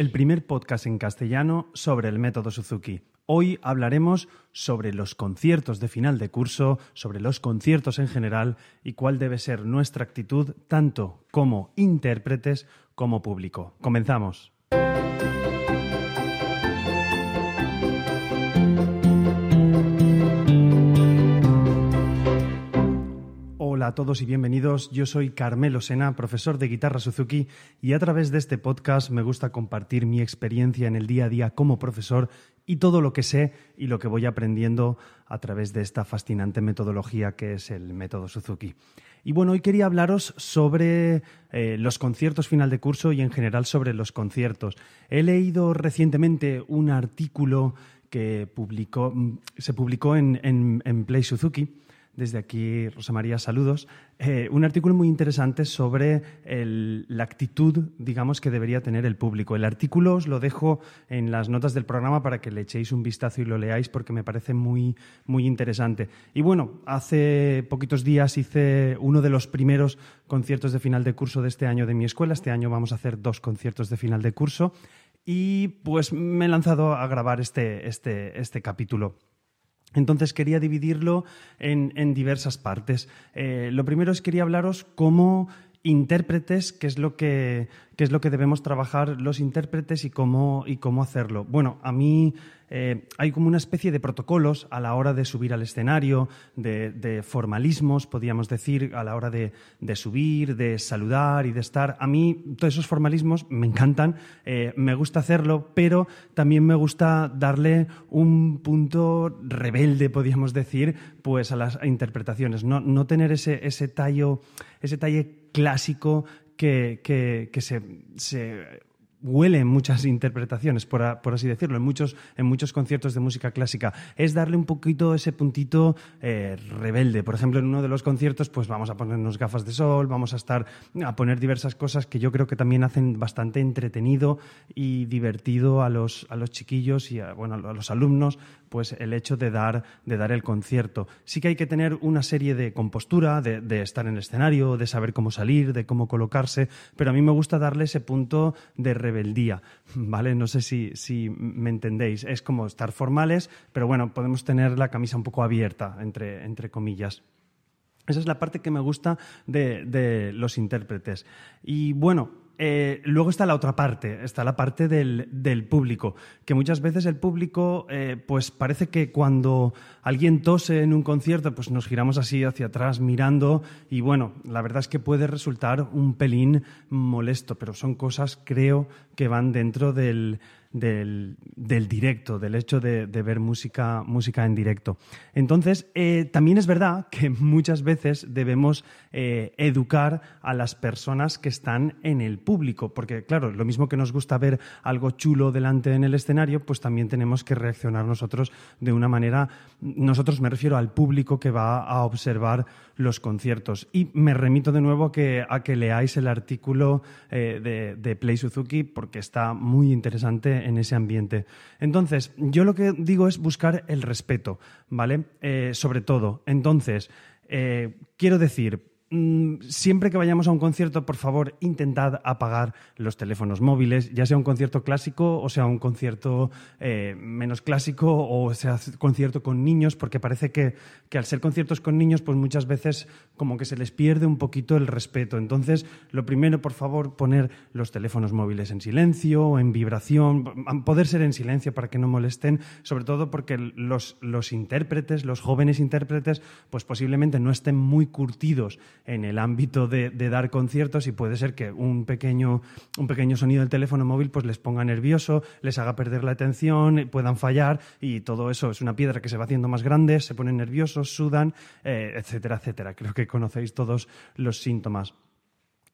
el primer podcast en castellano sobre el método Suzuki. Hoy hablaremos sobre los conciertos de final de curso, sobre los conciertos en general y cuál debe ser nuestra actitud tanto como intérpretes como público. Comenzamos. A todos y bienvenidos. Yo soy Carmelo Sena, profesor de guitarra Suzuki, y a través de este podcast me gusta compartir mi experiencia en el día a día como profesor y todo lo que sé y lo que voy aprendiendo a través de esta fascinante metodología que es el método Suzuki. Y bueno, hoy quería hablaros sobre eh, los conciertos final de curso y en general sobre los conciertos. He leído recientemente un artículo que publicó, mm, se publicó en, en Play Suzuki desde aquí, Rosa María, saludos. Eh, un artículo muy interesante sobre la actitud, digamos, que debería tener el público. El artículo os lo dejo en las notas del programa para que le echéis un vistazo y lo leáis porque me parece muy, muy interesante. Y bueno, hace poquitos días hice uno de los primeros conciertos de final de curso de este año de mi escuela. Este año vamos a hacer dos conciertos de final de curso. Y pues me he lanzado a grabar este, este, este capítulo. Entonces quería dividirlo en, diversas partes. Eh, lo primero es quería hablaros cómo intérpretes, qué es lo que, es lo que debemos trabajar los intérpretes y cómo, y cómo hacerlo. Bueno, a mí eh, hay como una especie de protocolos a la hora de subir al escenario, de, formalismos, podríamos decir, a la hora de, subir, de saludar y de estar. A mí todos esos formalismos me encantan, eh, me gusta hacerlo, pero también me gusta darle un punto rebelde, podríamos decir, pues a las interpretaciones, no, tener ese, tallo, ese talle clásico que, se huele en muchas interpretaciones, por, así decirlo, en muchos, en muchos conciertos de música clásica, es darle un poquito ese puntito eh, rebelde. Por ejemplo, en uno de los conciertos, pues vamos a ponernos gafas de sol, vamos a estar a poner diversas cosas que yo creo que también hacen bastante entretenido y divertido a los, a los chiquillos y a, bueno, a los alumnos, pues el hecho de dar, de dar el concierto. Sí que hay que tener una serie de compostura, de, estar en el escenario, de saber cómo salir, de cómo colocarse, pero a mí me gusta darle ese punto de rebeldía, ¿vale? No sé si, me entendéis. Es como estar formales, pero bueno, podemos tener la camisa un poco abierta, entre, entre comillas. Esa es la parte que me gusta de los intérpretes. Y bueno, eh, luego está la otra parte, está la parte del, público, que muchas veces el público, eh, pues parece que cuando alguien tose en un concierto, pues nos giramos así hacia atrás mirando y bueno, la verdad es que puede resultar un pelín molesto, pero son cosas, creo, que van dentro del, del, directo, del hecho de, ver música, música en directo. Entonces, eh, también es verdad que muchas veces debemos eh, educar a las personas que están en el público, porque claro, lo mismo que nos gusta ver algo chulo delante en el escenario, pues también tenemos que reaccionar nosotros de una manera, nosotros me refiero al público que va a observar los conciertos. Y me remito de nuevo a que, a que leáis el artículo eh, de Play Suzuki, porque está muy interesante en ese ambiente. Entonces, yo lo que digo es buscar el respeto, ¿vale? Eh, sobre todo. Entonces, eh, quiero decir, siempre que vayamos a un concierto, por favor, intentad apagar los teléfonos móviles, ya sea un concierto clásico o sea un concierto eh, menos clásico o sea concierto con niños, porque parece que, al ser conciertos con niños, pues muchas veces como que se les pierde un poquito el respeto. Entonces, lo primero, por favor, poner los teléfonos móviles en silencio o en vibración, poder ser en silencio para que no molesten, sobre todo porque los, los intérpretes, los jóvenes intérpretes, pues posiblemente no estén muy curtidos en el ámbito de, dar conciertos y puede ser que un pequeño, un pequeño sonido del teléfono móvil pues les ponga nervioso, les haga perder la atención, puedan fallar y todo eso es una piedra que se va haciendo más grande, se ponen nerviosos, sudan, eh, etcétera, etcétera. Creo que conocéis todos los síntomas.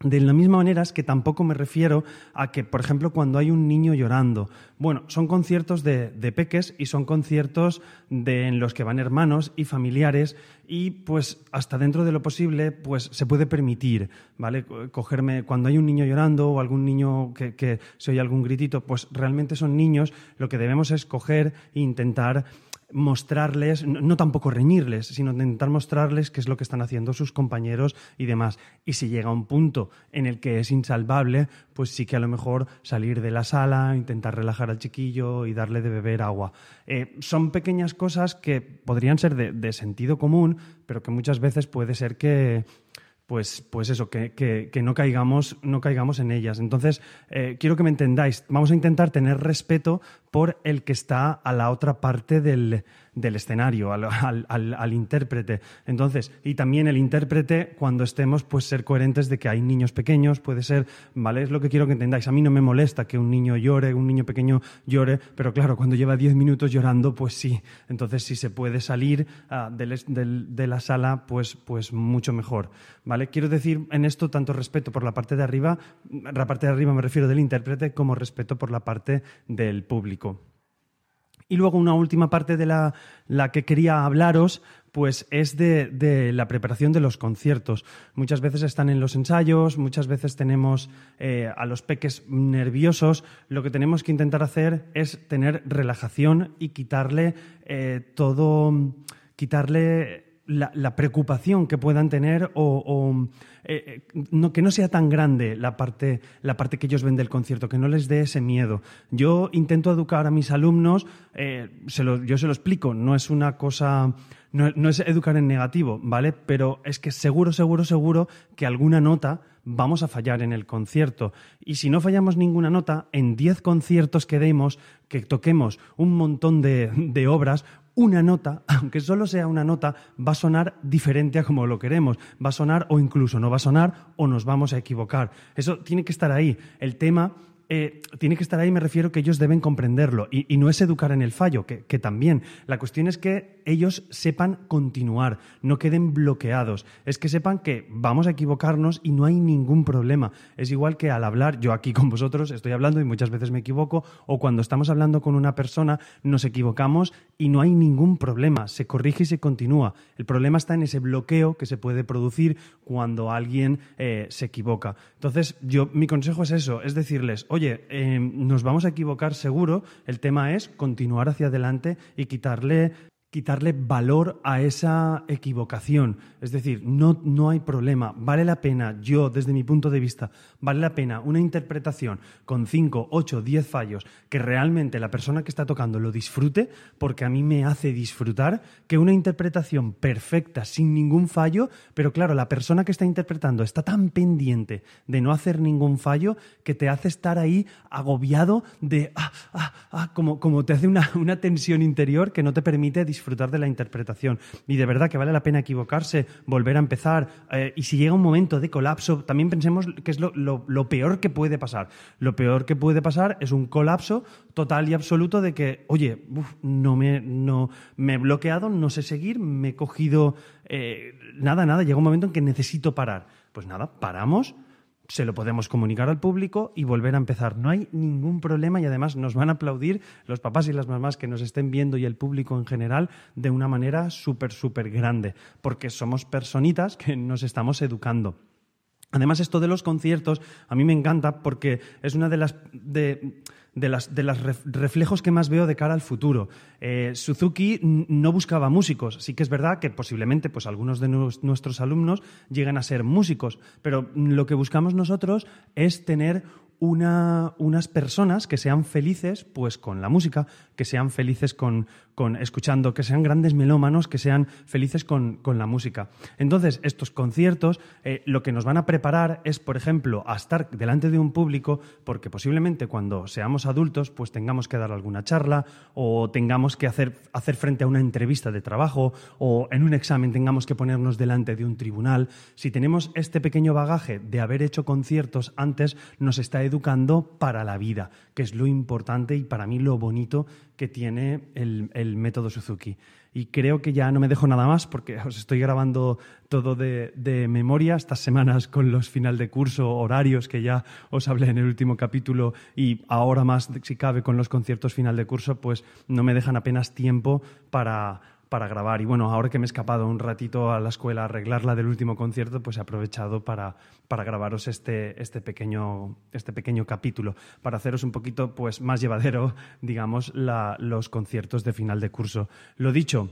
De la misma manera es que tampoco me refiero a que, por ejemplo, cuando hay un niño llorando, bueno, son conciertos de, peques y son conciertos de, en los que van hermanos y familiares y pues hasta dentro de lo posible pues se puede permitir, ¿vale? Cogerme cuando hay un niño llorando o algún niño que se oye algún gritito, pues realmente son niños, lo que debemos es coger e intentar mostrarles, no, tampoco reñirles, sino intentar mostrarles qué es lo que están haciendo sus compañeros y demás. Y si llega un punto en el que es insalvable, pues sí que a lo mejor salir de la sala, intentar relajar al chiquillo y darle de beber agua. Eh, son pequeñas cosas que podrían ser de sentido común, pero que muchas veces puede ser que pues, pues eso, que, no, caigamos, no caigamos en ellas. Entonces, eh, quiero que me entendáis. Vamos a intentar tener respeto por el que está a la otra parte del, del escenario, al, intérprete. Entonces, y también el intérprete, cuando estemos, pues ser coherentes de que hay niños pequeños, puede ser, ¿vale? Es lo que quiero que entendáis. A mí no me molesta que un niño llore, un niño pequeño llore, pero claro, cuando lleva diez minutos llorando, pues sí. Entonces, si se puede salir ah, de la sala, pues, pues mucho mejor, ¿vale? Quiero decir en esto tanto respeto por la parte de arriba, la parte de arriba me refiero del intérprete, como respeto por la parte del público. Y luego una última parte de la, que quería hablaros, pues es de, la preparación de los conciertos. Muchas veces están en los ensayos, muchas veces tenemos eh, a los peques nerviosos. Lo que tenemos que intentar hacer es tener relajación y quitarle eh, todo, quitarle la, preocupación que puedan tener o, eh, eh, que no sea tan grande la parte, la parte que ellos ven del concierto, que no les dé ese miedo. Yo intento educar a mis alumnos, eh, yo se lo explico, no es una cosa, no, no es educar en negativo, ¿vale? Pero es que seguro, seguro, seguro que alguna nota vamos a fallar en el concierto. Y si no fallamos ninguna nota, en 10 conciertos que demos, que toquemos un montón de obras, una nota, aunque solo sea una nota, va a sonar diferente a como lo queremos. Va a sonar o incluso no va a sonar o nos vamos a equivocar. Eso tiene que estar ahí. El tema eh, tiene que estar ahí, me refiero que ellos deben comprenderlo. Y, no es educar en el fallo, que, también. La cuestión es que ellos sepan continuar, no queden bloqueados. Es que sepan que vamos a equivocarnos y no hay ningún problema. Es igual que al hablar, yo aquí con vosotros estoy hablando y muchas veces me equivoco, o cuando estamos hablando con una persona nos equivocamos y no hay ningún problema. Se corrige y se continúa. El problema está en ese bloqueo que se puede producir cuando alguien eh, se equivoca. Entonces, yo, mi consejo es eso, es decirles, oye, eh, nos vamos a equivocar seguro, el tema es continuar hacia adelante y quitarle quitarle valor a esa equivocación. Es decir, no, no hay problema. Vale la pena, yo desde mi punto de vista, vale la pena una interpretación con 5, 8, 10 fallos que realmente la persona que está tocando lo disfrute, porque a mí me hace disfrutar, que una interpretación perfecta, sin ningún fallo, pero claro, la persona que está interpretando está tan pendiente de no hacer ningún fallo que te hace estar ahí agobiado de, ah, ah, ah, como, como te hace una, una tensión interior que no te permite disfrutar de la interpretación. Y de verdad que vale la pena equivocarse, volver a empezar. Eh, y si llega un momento de colapso, también pensemos que es lo, peor que puede pasar. Lo peor que puede pasar es un colapso total y absoluto de que, oye, no, me, no me he bloqueado, no sé seguir, me he cogido... Eh, nada, nada, llega un momento en que necesito parar. Pues nada, paramos se lo podemos comunicar al público y volver a empezar. No hay ningún problema y además nos van a aplaudir los papás y las mamás que nos estén viendo y el público en general de una manera súper, súper grande, porque somos personitas que nos estamos educando. Además, esto de los conciertos a mí me encanta porque es una de las... de los reflejos que más veo de cara al futuro. Eh, Suzuki no buscaba músicos. Sí que es verdad que posiblemente pues, algunos de nuestros alumnos lleguen a ser músicos, pero lo que buscamos nosotros es tener unas personas que sean felices pues con la música, que sean felices con, con escuchando, que sean grandes melómanos, que sean felices con, la música. Entonces, estos conciertos eh, lo que nos van a preparar es, por ejemplo, a estar delante de un público, porque posiblemente cuando seamos adultos, pues tengamos que dar alguna charla o tengamos que hacer, hacer frente a una entrevista de trabajo o en un examen tengamos que ponernos delante de un tribunal. Si tenemos este pequeño bagaje de haber hecho conciertos antes, nos está educando para la vida, que es lo importante y para mí lo bonito que tiene el, método Suzuki. Y creo que ya no me dejo nada más porque os estoy grabando todo de, memoria estas semanas con los final de curso, horarios que ya os hablé en el último capítulo y ahora más, si cabe, con los conciertos final de curso, pues no me dejan apenas tiempo para, para grabar. Y bueno, ahora que me he escapado un ratito a la escuela a arreglar la del último concierto, pues he aprovechado para, para grabaros este, este, pequeño, este pequeño capítulo, para haceros un poquito pues, más llevadero, digamos, los conciertos de final de curso. Lo dicho,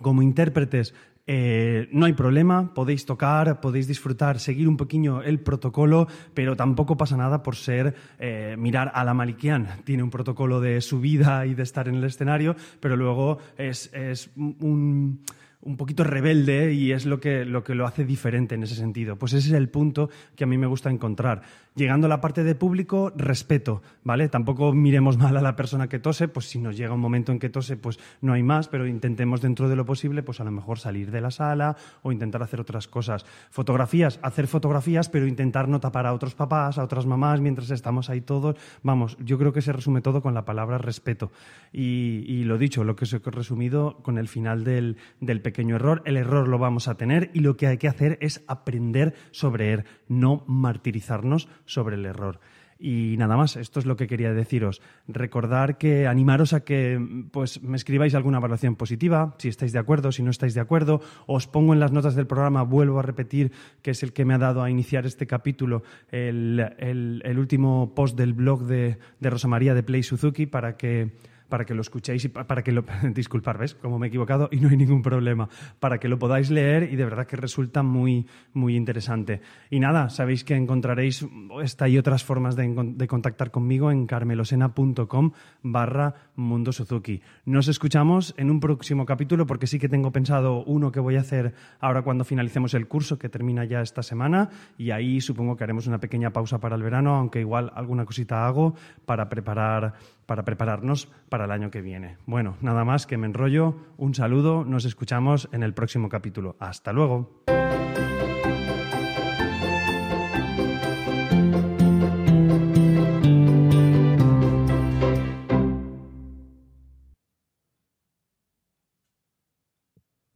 como intérpretes eh, no hay problema, podéis tocar, podéis disfrutar, seguir un poquillo el protocolo, pero tampoco pasa nada por ser eh, mirar a la Malikian. Tiene un protocolo de subida y de estar en el escenario, pero luego es, es un un poquito rebelde y es lo que, lo que lo hace diferente en ese sentido. Pues ese es el punto que a mí me gusta encontrar. Llegando a la parte de público, respeto, ¿vale? Tampoco miremos mal a la persona que tose, pues si nos llega un momento en que tose, pues no hay más, pero intentemos dentro de lo posible, pues a lo mejor salir de la sala o intentar hacer otras cosas. Fotografías, hacer fotografías, pero intentar no tapar a otros papás, a otras mamás, mientras estamos ahí todos. Vamos, yo creo que se resume todo con la palabra respeto. Y, lo dicho, lo que se ha resumido con el final del, del pequeño error. El error lo vamos a tener y lo que hay que hacer es aprender sobre él, no martirizarnos sobre el error. Y nada más, esto es lo que quería deciros. Recordar que animaros a que pues, me escribáis alguna evaluación positiva, si estáis de acuerdo, si no estáis de acuerdo. Os pongo en las notas del programa, vuelvo a repetir, que es el que me ha dado a iniciar este capítulo, el, último post del blog de, de Rosa María de Play Suzuki para que para que lo escuchéis y para que lo... Disculpar, ¿ves? Como me he equivocado y no hay ningún problema. Para que lo podáis leer y de verdad que resulta muy, muy interesante. Y nada, sabéis que encontraréis esta y otras formas de, contactar conmigo en carmelosena.com barra Mundo Suzuki. Nos escuchamos en un próximo capítulo porque sí que tengo pensado uno que voy a hacer ahora cuando finalicemos el curso que termina ya esta semana y ahí supongo que haremos una pequeña pausa para el verano, aunque igual alguna cosita hago para preparar para prepararnos para el año que viene. Bueno, nada más que me enrollo. Un saludo, nos escuchamos en el próximo capítulo. Hasta luego.